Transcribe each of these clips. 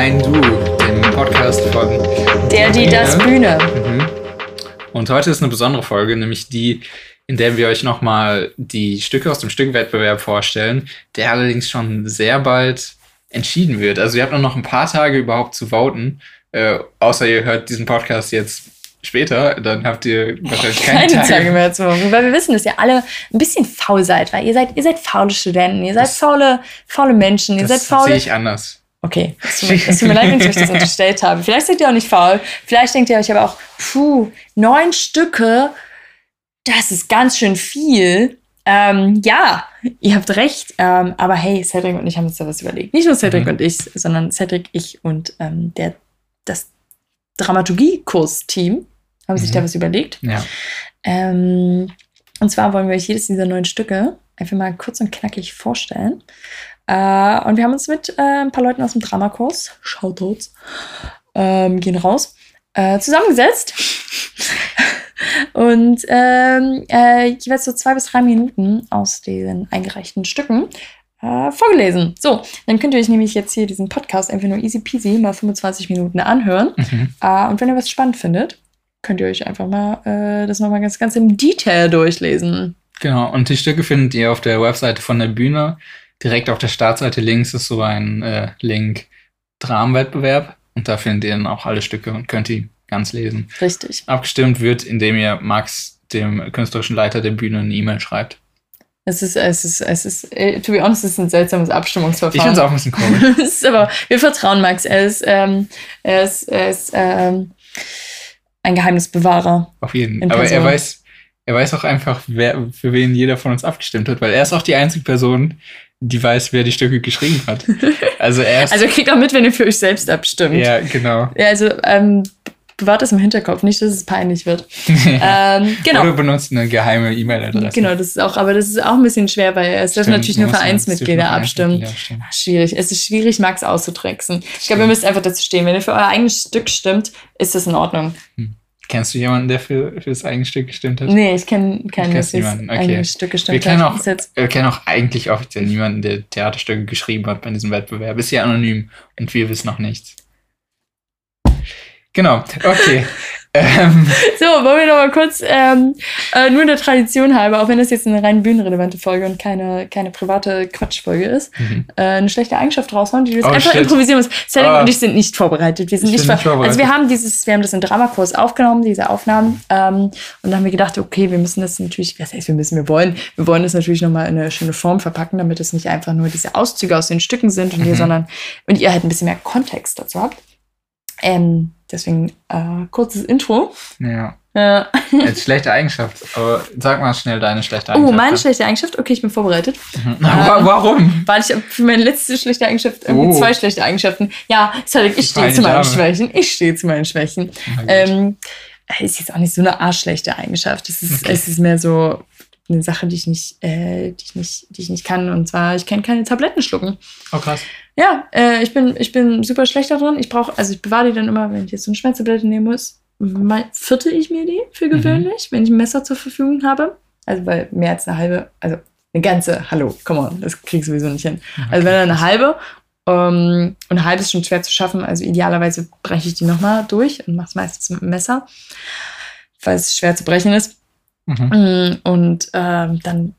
Nein, du, dem Podcast von Der, die, das Bühne. Mhm. Und heute ist eine besondere Folge, nämlich die, in der wir euch nochmal die Stücke aus dem Stückwettbewerb vorstellen, der allerdings schon sehr bald entschieden wird. Also ihr habt nur noch ein paar Tage überhaupt zu voten, äh, außer ihr hört diesen Podcast jetzt später, dann habt ihr wahrscheinlich keine, Keine Tage. Tage mehr zu machen. Weil wir wissen, dass ihr alle ein bisschen faul seid, weil ihr seid, ihr seid faule Studenten, ihr seid Das- faule, faule Menschen, ihr Das seid faule. sehe ich anders. Okay, es tut, mir- leid, wenn ich euch das unterstellt habe. Vielleicht seid ihr auch nicht faul. Vielleicht denkt ihr euch aber auch, puh, neun Stücke, das ist ganz schön viel. Ähm, ja, ihr habt recht. Ähm, aber hey, Cedric und ich haben uns da was überlegt. Nicht nur Cedric Mhm. und ich, sondern Cedric, ich und ähm, der, das Dramaturgie-Kurs-Team haben sich Mhm. da was überlegt. Ja. Ähm, und zwar wollen wir euch jedes dieser neun Stücke einfach mal kurz und knackig vorstellen. Äh, und wir haben uns mit äh, ein paar Leuten aus dem Dramakurs, Shoutouts, ähm, gehen raus, äh, zusammengesetzt und ähm, äh, jeweils so zwei bis drei Minuten aus den eingereichten Stücken äh, vorgelesen. So, dann könnt ihr euch nämlich jetzt hier diesen Podcast einfach nur easy peasy mal 25 Minuten anhören. Mhm. Äh, und wenn ihr was spannend findet, könnt ihr euch einfach mal äh, das nochmal ganz, ganz im Detail durchlesen. Genau, und die Stücke findet ihr auf der Webseite von der Bühne. Direkt auf der Startseite links ist so ein äh, Link Dramenwettbewerb und da findet ihr dann auch alle Stücke und könnt die ganz lesen. Richtig. Abgestimmt wird, indem ihr Max, dem künstlerischen Leiter der Bühne, eine E-Mail schreibt. Es ist, es ist, es ist, äh, to be honest, es ist ein seltsames Ich Abstimmungsverfahren. finde es auch ein bisschen komisch. aber, wir vertrauen Max. Er ist, ähm, er ist, er ist ähm, ein Geheimnisbewahrer. Auf jeden In Aber er weiß, er weiß auch einfach, wer, für wen jeder von uns abgestimmt hat, weil er ist auch die einzige Person, die weiß, wer die Stücke geschrieben hat. Also er ist. Also kriegt auch mit, wenn ihr für euch selbst abstimmt. ja, genau. Ja, also ähm, bewahrt das im Hinterkopf, nicht, dass es peinlich wird. ähm, genau. Oder benutzt eine geheime E-Mail-Adresse. Genau, das ist auch, aber das ist auch ein bisschen schwer, weil es dürfen natürlich nur Vereinsmitglieder dürfen abstimmen. Abstimmen. Ach, Schwierig. Es ist schwierig, Max auszutricksen. Ich glaube, ihr müsst einfach dazu stehen. Wenn ihr für euer eigenes Stück stimmt, ist das in Ordnung. Kennst du jemanden, der für, für das eigene Stück gestimmt hat? Nee, ich kenne keinen, der fürs niemanden, okay. eigene Stück Wir gestimmt kennen hat. auch, wir kennen auch eigentlich offiziell niemanden, der Theaterstücke geschrieben hat bei diesem Wettbewerb. Ist ja anonym und wir wissen noch nichts. Genau, okay. ähm, so, wollen wir noch mal kurz, ähm, äh, nur der Tradition halber, auch wenn das jetzt eine rein bühnenrelevante Folge und keine, keine private Quatschfolge ist, mhm. äh, eine schlechte Eigenschaft raushauen, die du jetzt Oh, einfach shit. improvisieren musst. Cedric Ah. und ich sind nicht vorbereitet. Wir sind Ich nicht, bin nicht vor vorbereitet. Also wir haben dieses, wir haben das im Dramakurs aufgenommen, diese Aufnahmen, ähm, und dann haben wir gedacht, okay, wir müssen das natürlich, was heißt, wir müssen, wir wollen, wir wollen das natürlich nochmal in eine schöne Form verpacken, damit es nicht einfach nur diese Auszüge aus den Stücken sind und ihr, Mhm. sondern und ihr halt ein bisschen mehr Kontext dazu habt. Ähm, deswegen äh, kurzes Intro. ja, Äh, als schlechte Eigenschaft. Aber sag mal schnell deine schlechte oh, Eigenschaft. meine schlechte Eigenschaft. Okay, ich bin vorbereitet. Mhm. Wa- Warum? Weil ich für meine letzte schlechte Eigenschaft irgendwie Oh. zwei schlechte Eigenschaften. Ja, Cedric, ich stehe zu meinen Dame. Schwächen. Ich stehe zu meinen Schwächen. Ähm, ist jetzt auch nicht so eine arschschlechte Eigenschaft. Es ist, Okay. es ist mehr so eine Sache, die ich nicht, äh, die ich nicht, die ich nicht kann. Und zwar, ich kann keine Tabletten schlucken. oh krass. Ja, äh, ich bin, ich bin super schlecht da drin. Ich brauche, also ich bewahre die dann immer, wenn ich jetzt so eine Schmerztablette nehmen muss, mal, vierte ich mir die für Mhm. gewöhnlich, wenn ich ein Messer zur Verfügung habe. Also weil mehr als eine halbe, also eine ganze, hallo, come on, das krieg ich sowieso nicht hin. Also wenn dann eine halbe, ähm, und eine halbe ist schon schwer zu schaffen, also idealerweise breche ich die nochmal durch und mache es meistens mit dem Messer, weil es schwer zu brechen ist. Mhm. Mm, Und ähm, dann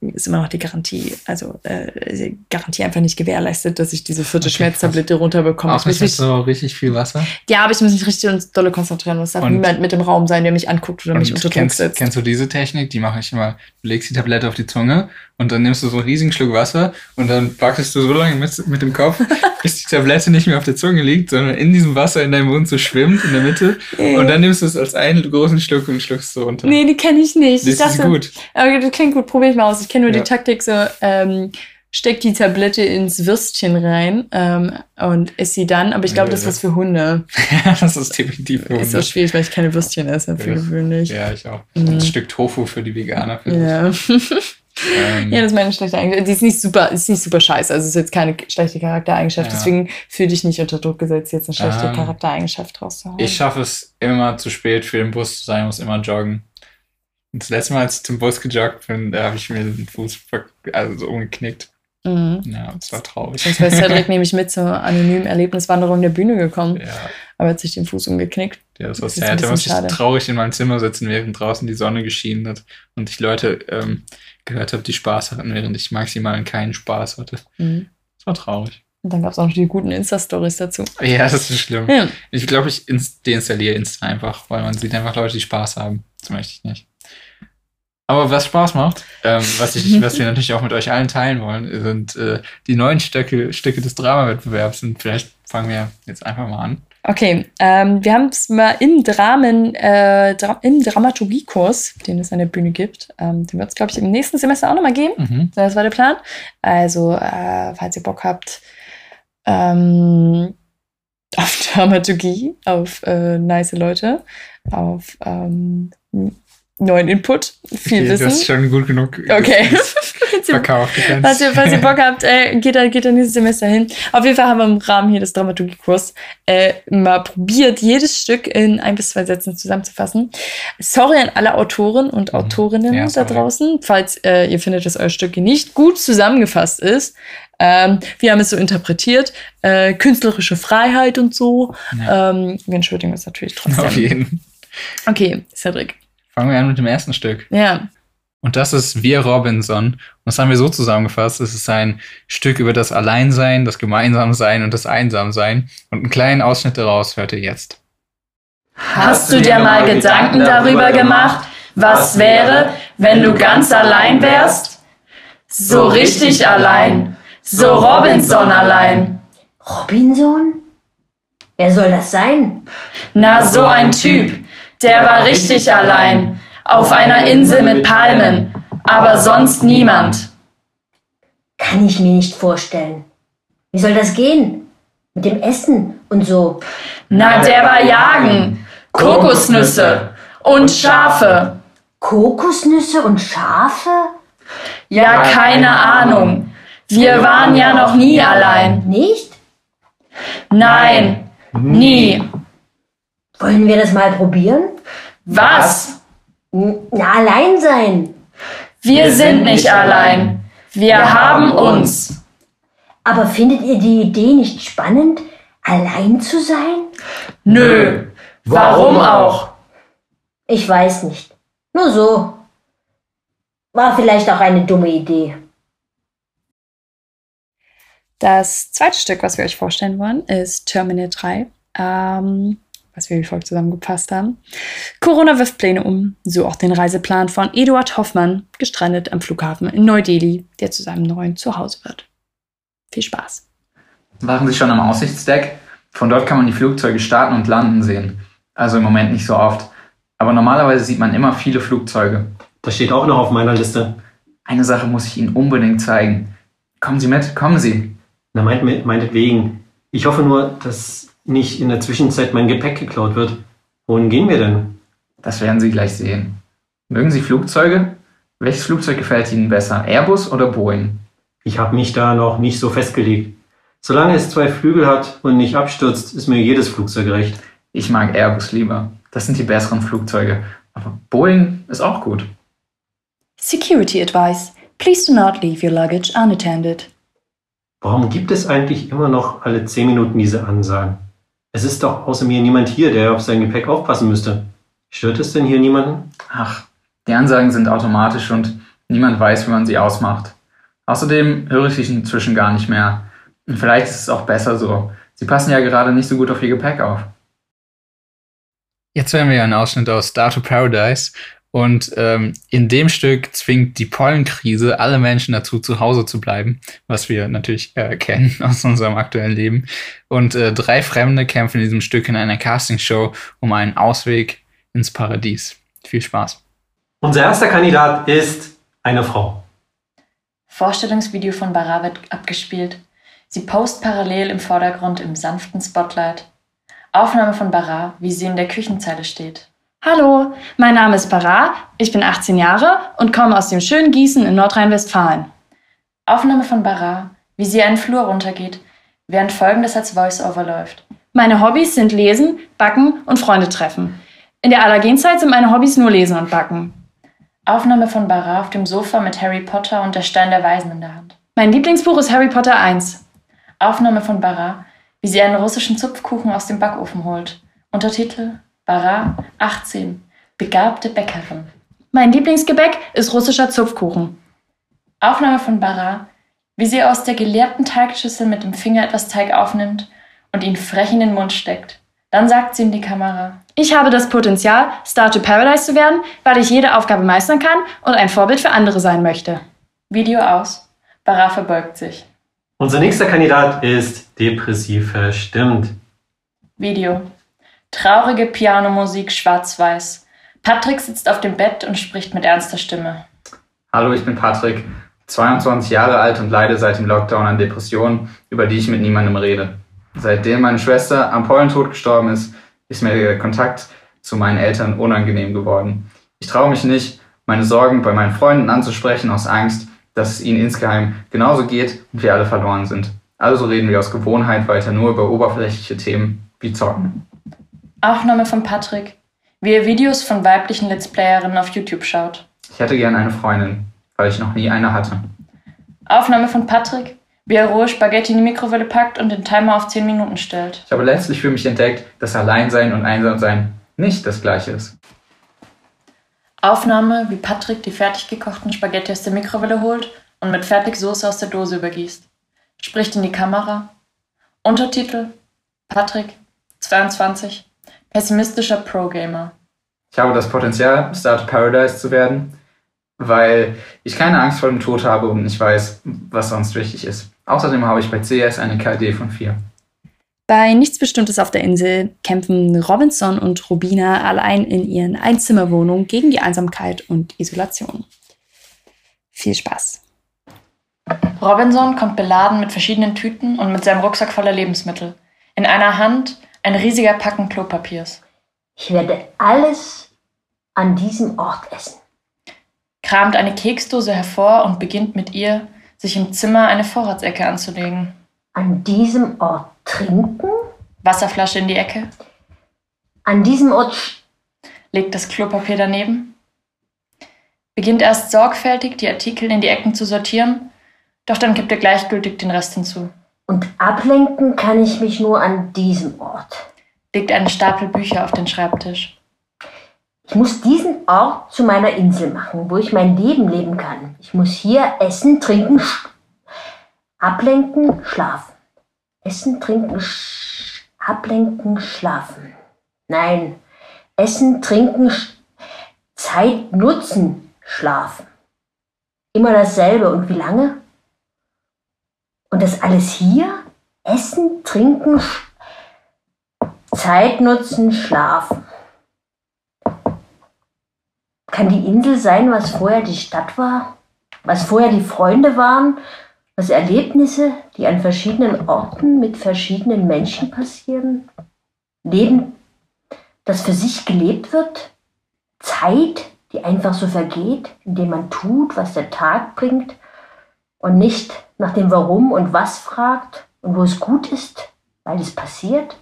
ist immer noch die Garantie, also äh, die Garantie einfach nicht gewährleistet, dass ich diese vierte Okay, Schmerztablette runterbekomme. Auch nicht so richtig viel Wasser. ja, aber ich muss mich richtig und dolle konzentrieren. Es darf Und- niemand mit im Raum sein, der mich anguckt oder mich unter Druck setzt. kennst du diese Technik? Die mache ich immer. Du legst die Tablette auf die Zunge und dann nimmst du so einen riesigen Schluck Wasser und dann wackelst du so lange mit, mit dem Kopf, bis die Tablette nicht mehr auf der Zunge liegt, sondern in diesem Wasser in deinem Mund so schwimmt in der Mitte. Und dann nimmst du es als einen großen Schluck und schluckst so runter. Nee, die kenne ich nicht. das ich dachte, ist gut. Aber das klingt gut, probiere ich mal aus. Ich kenne nur Ja. die Taktik so, ähm, steck die Tablette ins Würstchen rein ähm, und ess sie dann. Aber ich glaube, das ist was für Hunde. das ist definitiv für Ist Hunde. auch schwierig, weil ich keine Würstchen esse, für Ja. gewöhnlich. Ja, ich auch. Mhm. Ein Stück Tofu für die Veganer. für Ja. Ähm, ja, das ist meine schlechte Eigenschaft. Die ist nicht super, ist nicht super scheiße. Also es ist jetzt keine schlechte Charaktereigenschaft. Ja. Deswegen fühle dich nicht unter Druck gesetzt, jetzt eine schlechte Ähm, Charaktereigenschaft rauszuhauen. Ich schaffe es immer zu spät für den Bus zu sein, muss immer joggen. Und das letzte Mal, als ich zum Bus gejoggt bin, da habe ich mir den Fuß also so umgeknickt. Mhm. Ja, das war traurig. Sonst wäre Cedric nämlich mit zur anonymen Erlebniswanderung der Bühne gekommen, Ja, aber hat sich den Fuß umgeknickt. ja, das war Das ein sad. Da musste ich traurig in meinem Zimmer sitzen, während draußen die Sonne geschienen hat und ich Leute ähm, gehört habe, die Spaß hatten, während ich maximal keinen Spaß hatte. Mhm. Das war traurig. Und dann gab es auch noch die guten Insta-Stories dazu. Ja, das ist schlimm. Ja. Ich glaube, ich ins deinstalliere Insta einfach, weil man sieht einfach Leute, die Spaß haben. Das möchte ich nicht. Aber was Spaß macht, ähm, was, ich, was wir natürlich auch mit euch allen teilen wollen, sind äh, die neuen Stücke, Stücke des Dramawettbewerbs. Und vielleicht fangen wir jetzt einfach mal an. Okay, ähm, wir haben es mal im Dramen, äh, Dra im Dramaturgiekurs, den es an der Bühne gibt, ähm, den wird es, glaube ich, im nächsten Semester auch nochmal geben. Mhm. Das war der Plan. Also, äh, falls ihr Bock habt, ähm, auf Dramaturgie, auf äh, nice Leute, auf ähm, neuen Input, viel Okay, Du hast Wissen. schon gut genug Okay. Falls ihr- verkauft. Falls ihr, falls ihr Bock habt, äh, geht, da, geht da nächstes Semester hin. Auf jeden Fall haben wir im Rahmen hier des Dramaturgiekurs äh, mal probiert, jedes Stück in ein bis zwei Sätzen zusammenzufassen. Sorry an alle Autoren und Mhm. Autorinnen Ja, da draußen, falls äh, ihr findet, dass euer Stück nicht gut zusammengefasst ist. Ähm, wir haben es so interpretiert, äh, künstlerische Freiheit und so. Ja. Ähm, wir entschuldigen uns natürlich trotzdem. Auf jeden. Okay, Cedric. Fangen wir an mit dem ersten Stück. Ja. Und das ist Wir Robinson. Und das haben wir so zusammengefasst. Es ist ein Stück über das Alleinsein, das Gemeinsamsein und das Einsamsein. Und einen kleinen Ausschnitt daraus hört ihr jetzt. Hast du dir mal Gedanken darüber gemacht, was wäre, wenn du ganz allein wärst? So richtig allein. So Robinson allein. Robinson? Wer soll das sein? Na, so ein Typ. Der war richtig allein. Auf einer Insel mit Palmen. Aber sonst niemand. Kann ich mir nicht vorstellen. Wie soll das gehen? Mit dem Essen und so. Na, der war jagen. Kokosnüsse. Und Schafe. Kokosnüsse und Schafe? Ja, keine Ahnung. Wir waren ja noch nie allein. Nicht? Nein, nie. Wollen wir das mal probieren? Was? Na, allein sein. Wir sind nicht allein. Wir haben uns. Aber findet ihr die Idee nicht spannend, allein zu sein? Nö. Warum auch? Ich weiß nicht. Nur so. War vielleicht auch eine dumme Idee. Das zweite Stück, was wir euch vorstellen wollen, ist Terminal 3, ähm, was wir wie folgt zusammengefasst haben. Corona wirft Pläne um, so auch den Reiseplan von Eduard Hoffmann, gestrandet am Flughafen in Neu-Delhi, der zu seinem neuen Zuhause wird. Viel Spaß. Waren Sie schon am Aussichtsdeck? Von dort kann man die Flugzeuge starten und landen sehen. Also im Moment nicht so oft. Aber normalerweise sieht man immer viele Flugzeuge. Das steht auch noch auf meiner Liste. Eine Sache muss ich Ihnen unbedingt zeigen. Kommen Sie mit, kommen Sie. Na, meint, meinetwegen. Ich hoffe nur, dass nicht in der Zwischenzeit mein Gepäck geklaut wird. Wohin gehen wir denn? Das werden Sie gleich sehen. Mögen Sie Flugzeuge? Welches Flugzeug gefällt Ihnen besser? Airbus oder Boeing? Ich habe mich da noch nicht so festgelegt. Solange es zwei Flügel hat und nicht abstürzt, ist mir jedes Flugzeug recht. Ich mag Airbus lieber. Das sind die besseren Flugzeuge. Aber Boeing ist auch gut. Security Advice. Please do not leave your luggage unattended. Warum gibt es eigentlich immer noch alle zehn Minuten diese Ansagen? Es ist doch außer mir niemand hier, der auf sein Gepäck aufpassen müsste. Stört es denn hier niemanden? Ach, die Ansagen sind automatisch und niemand weiß, wie man sie ausmacht. Außerdem höre ich sie inzwischen gar nicht mehr. Und vielleicht ist es auch besser so. Sie passen ja gerade nicht so gut auf ihr Gepäck auf. Jetzt hören wir einen Ausschnitt aus Star to Paradise. Und ähm, in dem Stück zwingt die Pollenkrise alle Menschen dazu, zu Hause zu bleiben, was wir natürlich äh, kennen aus unserem aktuellen Leben. Und äh, drei Fremde kämpfen in diesem Stück in einer Castingshow um einen Ausweg ins Paradies. Viel Spaß. Unser erster Kandidat ist eine Frau. Vorstellungsvideo von Bara wird abgespielt. Sie post parallel im Vordergrund im sanften Spotlight. Aufnahme von Bara, wie sie in der Küchenzeile steht. Hallo, mein Name ist Bara, ich bin 18 Jahre und komme aus dem schönen Gießen in Nordrhein-Westfalen. Aufnahme von Bara, wie sie einen Flur runtergeht, während folgendes als Voice-Over läuft. Meine Hobbys sind Lesen, Backen und Freunde treffen. In der Allergenzeit sind meine Hobbys nur Lesen und Backen. Aufnahme von Bara auf dem Sofa mit Harry Potter und der Stein der Weisen in der Hand. Mein Lieblingsbuch ist Harry Potter 1. Aufnahme von Barra, wie sie einen russischen Zupfkuchen aus dem Backofen holt. Untertitel Barra 18. Begabte Bäckerin. Mein Lieblingsgebäck ist russischer Zupfkuchen. Aufnahme von Barra, wie sie aus der geleerten Teigschüssel mit dem Finger etwas Teig aufnimmt und ihn frech in den Mund steckt. Dann sagt sie in die Kamera. Ich habe das Potenzial, Star to Paradise zu werden, weil ich jede Aufgabe meistern kann und ein Vorbild für andere sein möchte. Video aus. Barra verbeugt sich. Unser nächster Kandidat ist depressiv verstimmt. Video. Traurige Pianomusik schwarz-weiß. Patrick sitzt auf dem Bett und spricht mit ernster Stimme. Hallo, ich bin Patrick, 22 Jahre alt und leide seit dem Lockdown an Depressionen, über die ich mit niemandem rede. Seitdem meine Schwester am Pollentod gestorben ist, ist mir der Kontakt zu meinen Eltern unangenehm geworden. Ich traue mich nicht, meine Sorgen bei meinen Freunden anzusprechen aus Angst, dass es ihnen insgeheim genauso geht und wir alle verloren sind. Also reden wir aus Gewohnheit weiter nur über oberflächliche Themen wie Zocken. Aufnahme von Patrick, wie er Videos von weiblichen Let's Playerinnen auf YouTube schaut. Ich hätte gern eine Freundin, weil ich noch nie eine hatte. Aufnahme von Patrick, wie er rohe Spaghetti in die Mikrowelle packt und den Timer auf 10 Minuten stellt. Ich habe letztlich für mich entdeckt, dass Alleinsein und Einsamsein nicht das gleiche ist. Aufnahme, wie Patrick die fertig gekochten Spaghetti aus der Mikrowelle holt und mit Fertigsoße aus der Dose übergießt. Spricht in die Kamera. Untertitel Patrick, 22, pessimistischer Pro-Gamer. Ich habe das Potenzial, Star to Paradise zu werden, weil ich keine Angst vor dem Tod habe und ich weiß, was sonst wichtig ist. Außerdem habe ich bei CS eine KD von 4. Bei Nichts Bestimmtes auf der Insel kämpfen Robinson und Rubina allein in ihren Einzimmerwohnungen gegen die Einsamkeit und Isolation. Viel Spaß. Robinson kommt beladen mit verschiedenen Tüten und mit seinem Rucksack voller Lebensmittel. In einer Hand ein riesiger Packen Klopapiers. Ich werde alles an diesem Ort essen. Kramt eine Keksdose hervor und beginnt mit ihr, sich im Zimmer eine Vorratsecke anzulegen. An diesem Ort trinken? Wasserflasche in die Ecke, An diesem Ort legt das Klopapier daneben, beginnt erst sorgfältig die Artikel in die Ecken zu sortieren, doch dann kippt er gleichgültig den Rest hinzu, und ablenken kann ich mich nur an diesem Ort. legt einen Stapel Bücher auf den Schreibtisch. Ich muss diesen Ort zu meiner Insel machen, wo ich mein Leben leben kann. Ich muss hier essen, trinken, sch ablenken, schlafen. Essen, trinken, sch ablenken, schlafen. Nein, essen, trinken, Zeit nutzen, schlafen. Immer dasselbe. Und wie lange? Und das alles hier? Essen, trinken, Zeit nutzen, schlafen. Kann die Insel sein, was vorher die Stadt war? Was vorher die Freunde waren? Was Erlebnisse, die an verschiedenen Orten mit verschiedenen Menschen passieren? Leben, das für sich gelebt wird? Zeit, die einfach so vergeht, indem man tut, was der Tag bringt und nicht nach dem Warum und was fragt und wo es gut ist, weil es passiert?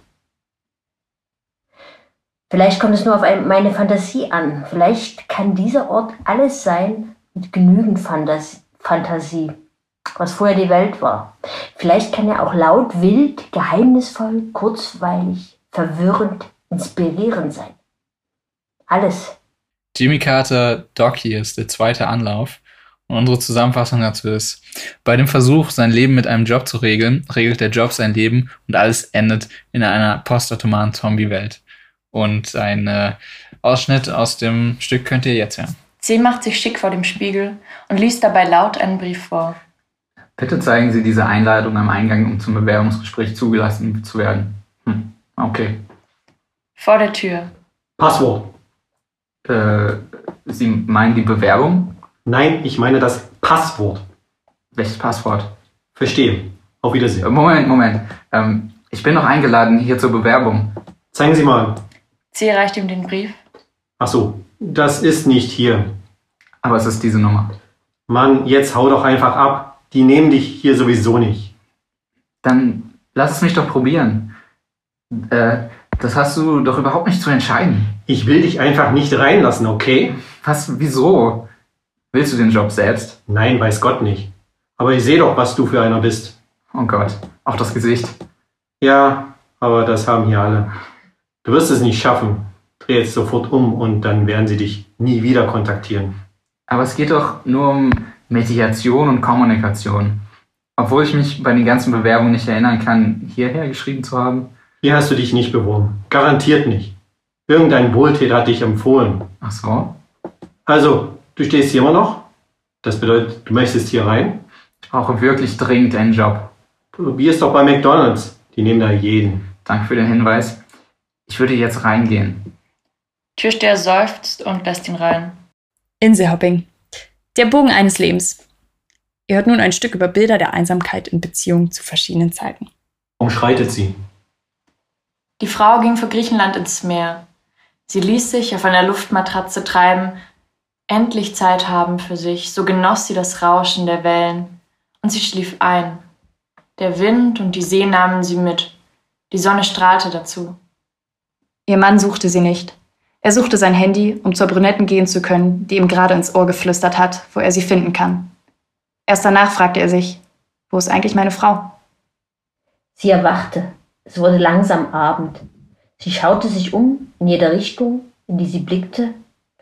Vielleicht kommt es nur auf ein, meine Fantasie an. Vielleicht kann dieser Ort alles sein mit genügend Fantas Fantasie, was vorher die Welt war. Vielleicht kann er auch laut, wild, geheimnisvoll, kurzweilig, verwirrend, inspirierend sein. Alles. Jimmy Carter Doc hier ist der zweite Anlauf. Und unsere Zusammenfassung dazu ist, bei dem Versuch, sein Leben mit einem Job zu regeln, regelt der Job sein Leben und alles endet in einer postatomaren Zombie-Welt. Und ein äh, Ausschnitt aus dem Stück könnt ihr jetzt hören. Sie macht sich schick vor dem Spiegel und liest dabei laut einen Brief vor. Bitte zeigen Sie diese Einladung am Eingang, um zum Bewerbungsgespräch zugelassen zu werden. Hm, okay. Vor der Tür. Passwort. Äh, Sie meinen die Bewerbung? Nein, ich meine das Passwort. Welches Passwort? Verstehe. Auf Äh, Wiedersehen. Moment, Moment. Ähm, ich bin noch eingeladen hier zur Bewerbung. Zeigen Sie mal. Sie reicht ihm den Brief. Ach so, das ist nicht hier. Aber es ist diese Nummer. Mann, jetzt hau doch einfach ab. Die nehmen dich hier sowieso nicht. Dann lass es mich doch probieren. Äh, das hast du doch überhaupt nicht zu entscheiden. Ich will dich einfach nicht reinlassen, okay? Was, wieso? Willst du den Job selbst? Nein, weiß Gott nicht. Aber ich sehe doch, was du für einer bist. Oh Gott, auch das Gesicht. Ja, aber das haben hier alle. Du wirst es nicht schaffen. Dreh jetzt sofort um und dann werden sie dich nie wieder kontaktieren. Aber es geht doch nur um Mediation und Kommunikation. Obwohl ich mich bei den ganzen Bewerbungen nicht erinnern kann, hierher geschrieben zu haben. Hier hast du dich nicht beworben. Garantiert nicht. Irgendein Wohltäter hat dich empfohlen. Ach so. Also, du stehst hier immer noch? Das bedeutet, du möchtest hier rein? Ich brauche wirklich dringend einen Job. Probier es doch bei McDonalds. Die nehmen da jeden. Danke für den Hinweis. Ich würde jetzt reingehen. Türsteher seufzt und lässt ihn rein. Inselhopping. Der Bogen eines Lebens. Ihr hört nun ein Stück über Bilder der Einsamkeit in Beziehungen zu verschiedenen Zeiten. Umschreitet sie. Die Frau ging für Griechenland ins Meer. Sie ließ sich auf einer Luftmatratze treiben, endlich Zeit haben für sich, so genoss sie das Rauschen der Wellen, und sie schlief ein. Der Wind und die See nahmen sie mit, die Sonne strahlte dazu. Ihr Mann suchte sie nicht. Er suchte sein Handy, um zur Brünetten gehen zu können, die ihm gerade ins Ohr geflüstert hat, wo er sie finden kann. Erst danach fragte er sich, wo ist eigentlich meine Frau? Sie erwachte. Es wurde langsam Abend. Sie schaute sich um, in jede Richtung, in die sie blickte,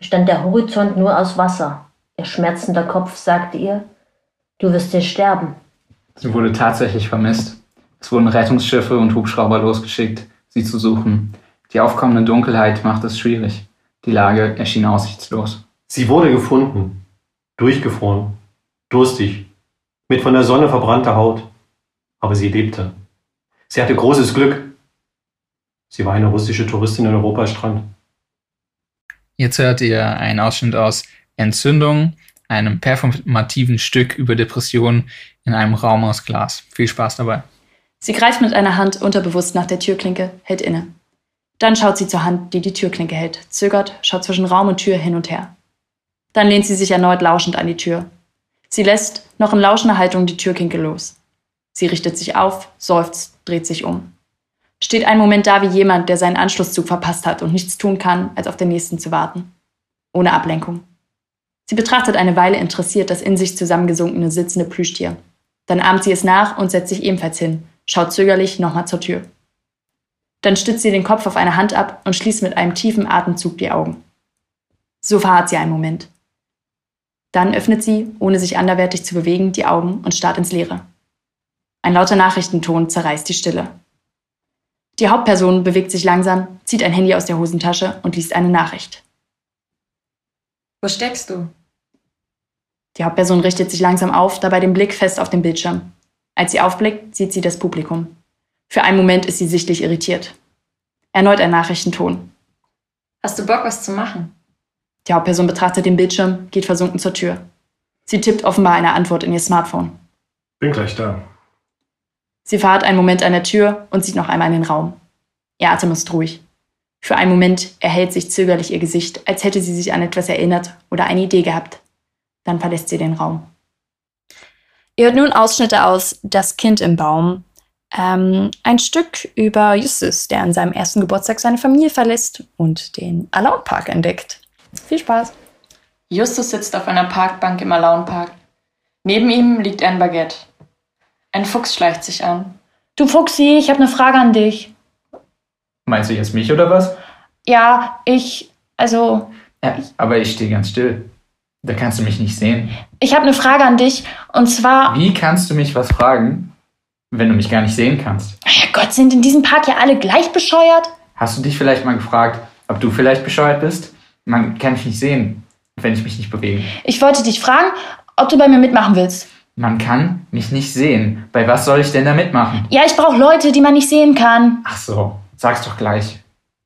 bestand der Horizont nur aus Wasser. Ihr schmerzender Kopf sagte ihr, du wirst hier sterben. Sie wurde tatsächlich vermisst. Es wurden Rettungsschiffe und Hubschrauber losgeschickt, sie zu suchen. Die aufkommende Dunkelheit machte es schwierig. Die Lage erschien aussichtslos. Sie wurde gefunden. Durchgefroren. Durstig. Mit von der Sonne verbrannter Haut. Aber sie lebte. Sie hatte großes Glück. Sie war eine russische Touristin in Europastrand. Jetzt hört ihr einen Ausschnitt aus Entzündung, einem performativen Stück über Depressionen in einem Raum aus Glas. Viel Spaß dabei. Sie greift mit einer Hand unterbewusst nach der Türklinke, hält inne. Dann schaut sie zur Hand, die die Türklinke hält, zögert, schaut zwischen Raum und Tür hin und her. Dann lehnt sie sich erneut lauschend an die Tür. Sie lässt, noch in lauschender Haltung, die Türklinke los. Sie richtet sich auf, seufzt, dreht sich um. Steht einen Moment da wie jemand, der seinen Anschlusszug verpasst hat und nichts tun kann, als auf den nächsten zu warten. Ohne Ablenkung. Sie betrachtet eine Weile interessiert das in sich zusammengesunkene sitzende Plüschtier. Dann ahmt sie es nach und setzt sich ebenfalls hin, schaut zögerlich nochmal zur Tür. Dann stützt sie den Kopf auf eine Hand ab und schließt mit einem tiefen Atemzug die Augen. So verharrt sie einen Moment. Dann öffnet sie, ohne sich anderweitig zu bewegen, die Augen und starrt ins Leere. Ein lauter Nachrichtenton zerreißt die Stille. Die Hauptperson bewegt sich langsam, zieht ein Handy aus der Hosentasche und liest eine Nachricht. Wo steckst du? Die Hauptperson richtet sich langsam auf, dabei den Blick fest auf den Bildschirm. Als sie aufblickt, sieht sie das Publikum. Für einen Moment ist sie sichtlich irritiert. Erneut ein Nachrichtenton. Hast du Bock, was zu machen? Die Hauptperson betrachtet den Bildschirm, geht versunken zur Tür. Sie tippt offenbar eine Antwort in ihr Smartphone. Bin gleich da. Sie verharrt einen Moment an der Tür und sieht noch einmal in den Raum. Ihr Atem ist ruhig. Für einen Moment erhält sich zögerlich ihr Gesicht, als hätte sie sich an etwas erinnert oder eine Idee gehabt. Dann verlässt sie den Raum. Ihr hört nun Ausschnitte aus Das Kind im Baum. Ähm, ein Stück über Justus, der an seinem ersten Geburtstag seine Familie verlässt und den Alone Park entdeckt. Viel Spaß. Justus sitzt auf einer Parkbank im Alaun Park. Neben ihm liegt ein Baguette. Ein Fuchs schleicht sich an. Du Fuchsi, ich habe eine Frage an dich. Meinst du jetzt mich oder was? Ja, ich, also, Ja, aber ich stehe ganz still. Da kannst du mich nicht sehen. ich habe eine Frage an dich. Und zwar, Wie kannst du mich was fragen, wenn du mich gar nicht sehen kannst? Herrgott, sind in diesem Park ja alle gleich bescheuert? Hast du dich vielleicht mal gefragt, ob du vielleicht bescheuert bist? Man kann mich nicht sehen, wenn ich mich nicht bewege. Ich wollte dich fragen, ob du bei mir mitmachen willst. Man kann mich nicht sehen. Bei was soll ich denn da mitmachen? Ja, ich brauche Leute, die man nicht sehen kann. Ach so, sag's doch gleich.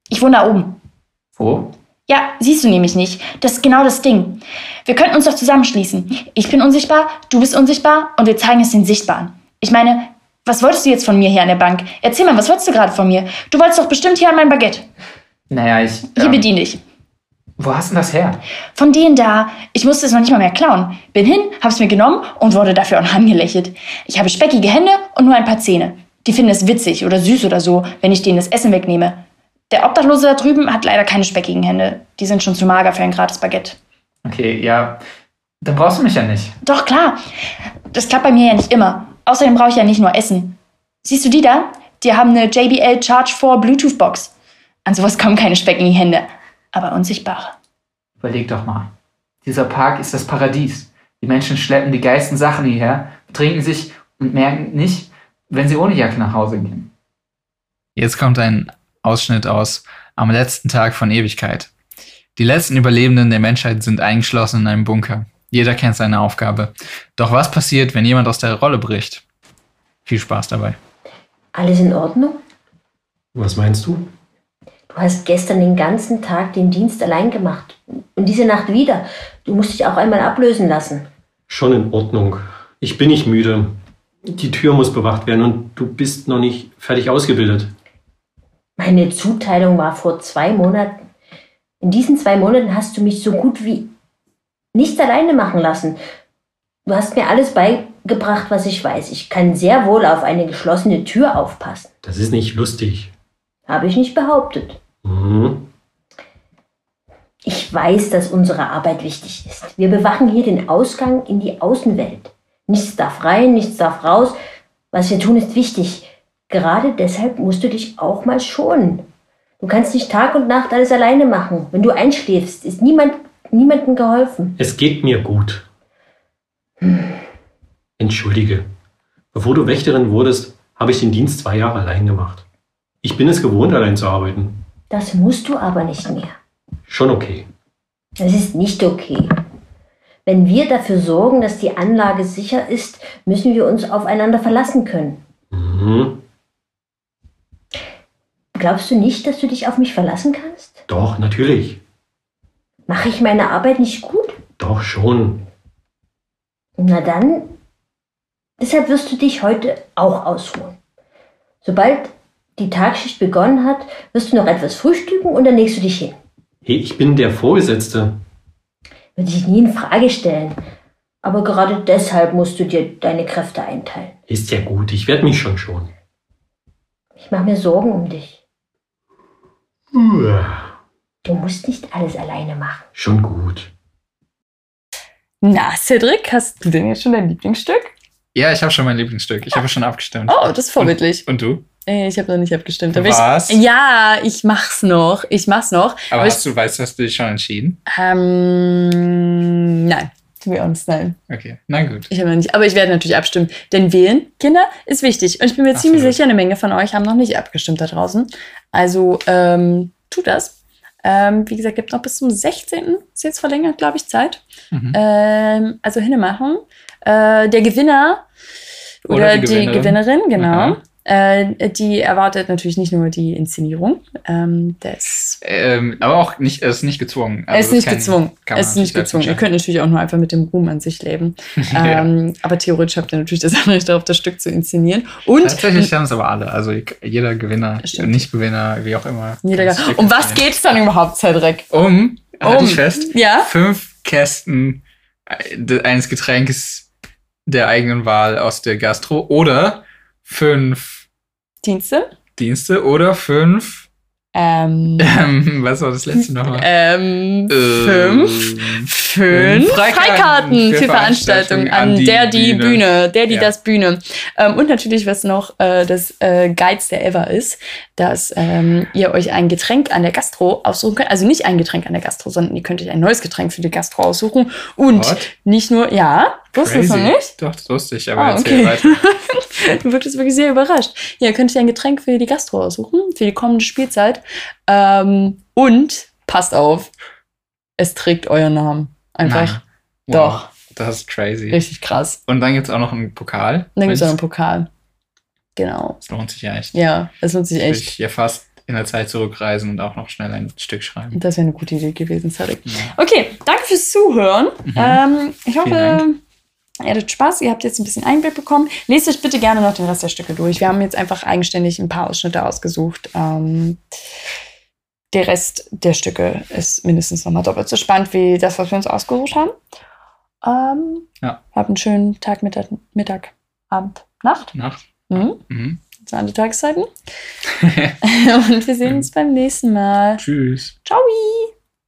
Ich wohne da oben. Wo? Ja, siehst du nämlich nicht. Das ist genau das Ding. Wir könnten uns doch zusammenschließen. Ich bin unsichtbar, du bist unsichtbar und wir zeigen es den Sichtbaren. Ich meine, was wolltest du jetzt von mir hier an der Bank? Erzähl mal, was wolltest du gerade von mir? Du wolltest doch bestimmt hier an mein Baguette. Naja, ich. Hier ähm, bediene ich. Wo hast du das her? Von denen da. Ich musste es noch nicht mal mehr klauen. Bin hin, hab's mir genommen und wurde dafür auch angelächelt. Ich habe speckige Hände und nur ein paar Zähne. Die finden es witzig oder süß oder so, wenn ich denen das Essen wegnehme. Der Obdachlose da drüben hat leider keine speckigen Hände. Die sind schon zu mager für ein gratis Baguette. Okay, ja. Dann brauchst du mich ja nicht. Doch, klar. Das klappt bei mir ja nicht immer. Außerdem brauche ich ja nicht nur Essen. Siehst du die da? Die haben eine JBL Charge 4 Bluetooth Box. An sowas kommen keine Speck in die Hände. Aber unsichtbare. Überleg doch mal. Dieser Park ist das Paradies. Die Menschen schleppen die geilsten Sachen hierher, betrinken sich und merken nicht, wenn sie ohne Jacke nach Hause gehen. Jetzt kommt ein Ausschnitt aus Am letzten Tag von Ewigkeit. Die letzten Überlebenden der Menschheit sind eingeschlossen in einem Bunker. Jeder kennt seine Aufgabe. Doch was passiert, wenn jemand aus der Rolle bricht? Viel Spaß dabei. Alles in Ordnung? Was meinst du? Du hast gestern den ganzen Tag den Dienst allein gemacht. Und diese Nacht wieder. Du musst dich auch einmal ablösen lassen. Schon in Ordnung. Ich bin nicht müde. Die Tür muss bewacht werden und du bist noch nicht fertig ausgebildet. Meine Zuteilung war vor zwei Monaten. In diesen zwei Monaten hast du mich so gut wie nichts alleine machen lassen. Du hast mir alles beigebracht, was ich weiß. Ich kann sehr wohl auf eine geschlossene Tür aufpassen. Das ist nicht lustig. Habe ich nicht behauptet. Mhm. Ich weiß, dass unsere Arbeit wichtig ist. Wir bewachen hier den Ausgang in die Außenwelt. Nichts darf rein, nichts darf raus. Was wir tun, ist wichtig. Gerade deshalb musst du dich auch mal schonen. Du kannst nicht Tag und Nacht alles alleine machen. Wenn du einschläfst, ist niemand, niemandem geholfen. Es geht mir gut. Entschuldige. Bevor du Wächterin wurdest, habe ich den Dienst zwei Jahre allein gemacht. Ich bin es gewohnt, allein zu arbeiten. Das musst du aber nicht mehr. Schon okay. Das ist nicht okay. Wenn wir dafür sorgen, dass die Anlage sicher ist, müssen wir uns aufeinander verlassen können. Mhm. Glaubst du nicht, dass du dich auf mich verlassen kannst? Doch, natürlich. Mache ich meine Arbeit nicht gut? Doch schon. Na dann, deshalb wirst du dich heute auch ausruhen. Sobald die Tagschicht begonnen hat, wirst du noch etwas frühstücken und dann legst du dich hin. Hey, ich bin der Vorgesetzte. Würde ich nie in Frage stellen. Aber gerade deshalb musst du dir deine Kräfte einteilen. Ist ja gut, ich werde mich schon schonen. Ich mache mir Sorgen um dich. Uah, Du musst nicht alles alleine machen. Schon gut. Na, Cedric, hast du denn jetzt schon dein Lieblingsstück? Ja, ich habe schon mein Lieblingsstück. Ich habe schon abgestimmt. Oh, das ist vorbildlich. Und du? Äh, Ich habe noch nicht abgestimmt. Was? Ich, ja, ich mach's noch. Ich mach's noch. Aber Aber hast du, weißt du, hast du dich schon entschieden? Ähm, nein, to be honest, nein. Okay, na gut. Ich habe noch nicht. Aber ich werde natürlich abstimmen. Denn wählen, Kinder, ist wichtig. Und ich bin mir ziemlich Absolut. sicher, eine Menge von euch haben noch nicht abgestimmt da draußen. Also ähm, tut das. Ähm, wie gesagt, gibt noch bis zum 16. ist jetzt verlängert, glaube ich, Zeit. Mhm. Ähm, also hinmachen. Äh, der Gewinner oder, Oder die die, Gewinnerin. Gewinnerin, genau. Mhm. Äh, die erwartet natürlich nicht nur die Inszenierung. Ähm, das Ähm, aber auch nicht, es ist nicht gezwungen. ist Also das nicht gezwungen. Es ist nicht gezwungen. Ihr könnt natürlich auch nur einfach mit dem Ruhm an sich leben. Ja. ähm, aber theoretisch habt ihr natürlich das Anrecht darauf, das Stück zu inszenieren. Und Tatsächlich haben es aber alle. Also jeder Gewinner, Stimmt. Nicht-Gewinner, wie auch immer. jeder, um was inszenieren. geht's dann überhaupt, Cedric? Um, halt Um. ich fest, Ja? fünf Kästen äh, eines Getränkes der eigenen Wahl aus der Gastro oder fünf Dienste? Dienste oder fünf, Ähm, ähm, was war das letzte nochmal? ähm, Äh, fünf. Fünf Freikarten Freikarten für für Veranstaltungen an, der die Bühne, Bühne. der die Ja. das Bühne. Ähm, und natürlich, was noch äh, das äh, geilste ever ist, dass ähm, ihr euch ein Getränk an der Gastro aussuchen könnt. Also nicht ein Getränk an der Gastro, sondern ihr könnt euch ein neues Getränk für die Gastro aussuchen. Und What? nicht nur, ja, wusstest du noch nicht? Doch, das wusste ich, aber Ah, okay. weiter. Du wirktest wirklich sehr überrascht. Ja, ihr könnt euch ein Getränk für die Gastro aussuchen, für die kommende Spielzeit. Ähm, und passt auf, es trägt euren Namen. Einfach Nein. Doch. Das ist crazy. richtig krass. Und dann gibt es auch noch einen Pokal. Und dann gibt es auch einen Pokal. Genau. lohnt sich ja echt. Ja, es lohnt sich echt. ich hier fast in der Zeit zurückreisen und auch noch schnell ein Stück schreiben. Das wäre eine gute Idee gewesen, Cedric. Ja. Okay, danke fürs Zuhören. Mhm. Ähm, ich hoffe, ihr hattet Spaß. Ihr habt jetzt ein bisschen Einblick bekommen. Lest euch bitte gerne noch den Rest der Stücke durch. Wir haben jetzt einfach eigenständig ein paar Ausschnitte ausgesucht. Ähm, der Rest der Stücke ist mindestens nochmal doppelt so spannend wie das, was wir uns ausgesucht haben. Ähm, Ja. Habt einen schönen Tag, Mittag, Mittag Abend, Nacht. Nacht. Mhm. Mhm. Das sind alle Tageszeiten. Und wir sehen uns beim nächsten Mal. Tschüss. Ciao!